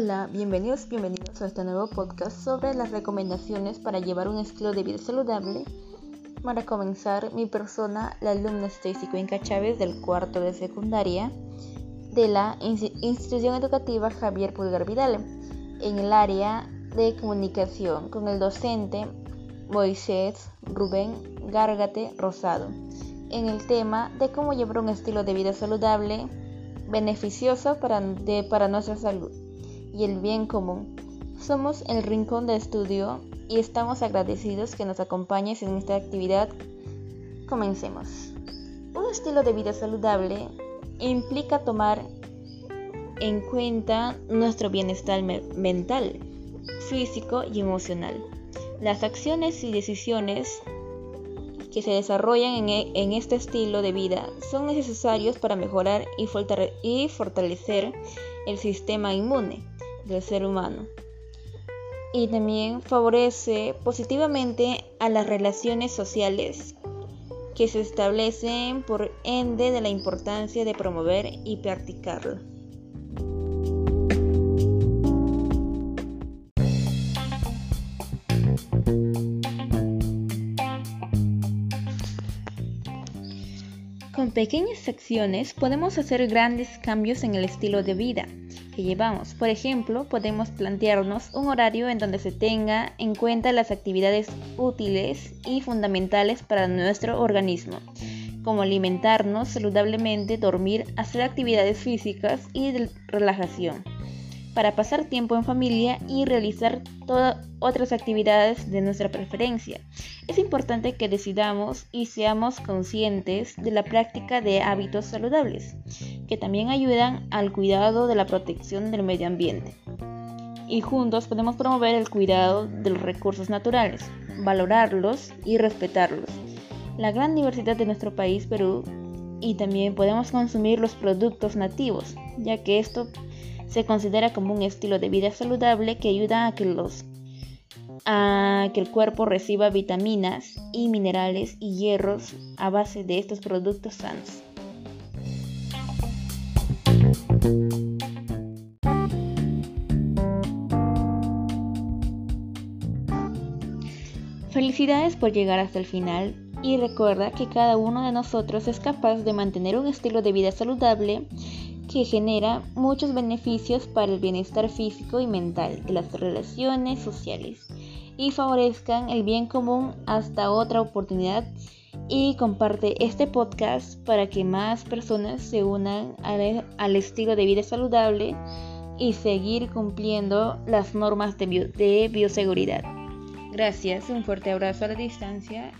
Hola, bienvenidos, bienvenidos a este nuevo podcast sobre las recomendaciones para llevar un estilo de vida saludable. Para comenzar, mi persona, la alumna Stacy Cuenca Chávez del cuarto de secundaria de la institución educativa Javier Pulgar Vidal, en el área de comunicación con el docente Moisés Rubén Gárgate Rosado, en el tema de cómo llevar un estilo de vida saludable beneficioso para, para nuestra salud y el bien común. Somos el Rincón de Estudio y estamos agradecidos que nos acompañes en esta actividad. Comencemos. Un estilo de vida saludable implica tomar en cuenta nuestro bienestar mental, físico y emocional. Las acciones y decisiones que se desarrollan e, en, este estilo de vida son necesarios para mejorar y, fortalecer el sistema inmune del ser humano. Y también favorece positivamente a las relaciones sociales que se establecen por ende de la importancia de promover y practicarlo. Con pequeñas acciones podemos hacer grandes cambios en el estilo de vida que llevamos. Por ejemplo, podemos plantearnos un horario en donde se tenga en cuenta las actividades útiles y fundamentales para nuestro organismo, como alimentarnos saludablemente, dormir, hacer actividades físicas y de relajación para pasar tiempo en familia y realizar todas otras actividades de nuestra preferencia. Es importante que decidamos y seamos conscientes de la práctica de hábitos saludables, que también ayudan al cuidado de la protección del medio ambiente. Y juntos podemos promover el cuidado de los recursos naturales, valorarlos y respetarlos. La gran diversidad de nuestro país, Perú, y también podemos consumir los productos nativos, ya que esto se considera como un estilo de vida saludable que ayuda a que, los, a que el cuerpo reciba vitaminas y minerales y hierros a base de estos productos sanos. Felicidades por llegar hasta el final y recuerda que cada uno de nosotros es capaz de mantener un estilo de vida saludable que genera muchos beneficios para el bienestar físico y mental de las relaciones sociales y favorezcan el bien común hasta otra oportunidad y comparte este podcast para que más personas se unan al, estilo de vida saludable y seguir cumpliendo las normas de, de bioseguridad. Gracias, un fuerte abrazo a la distancia.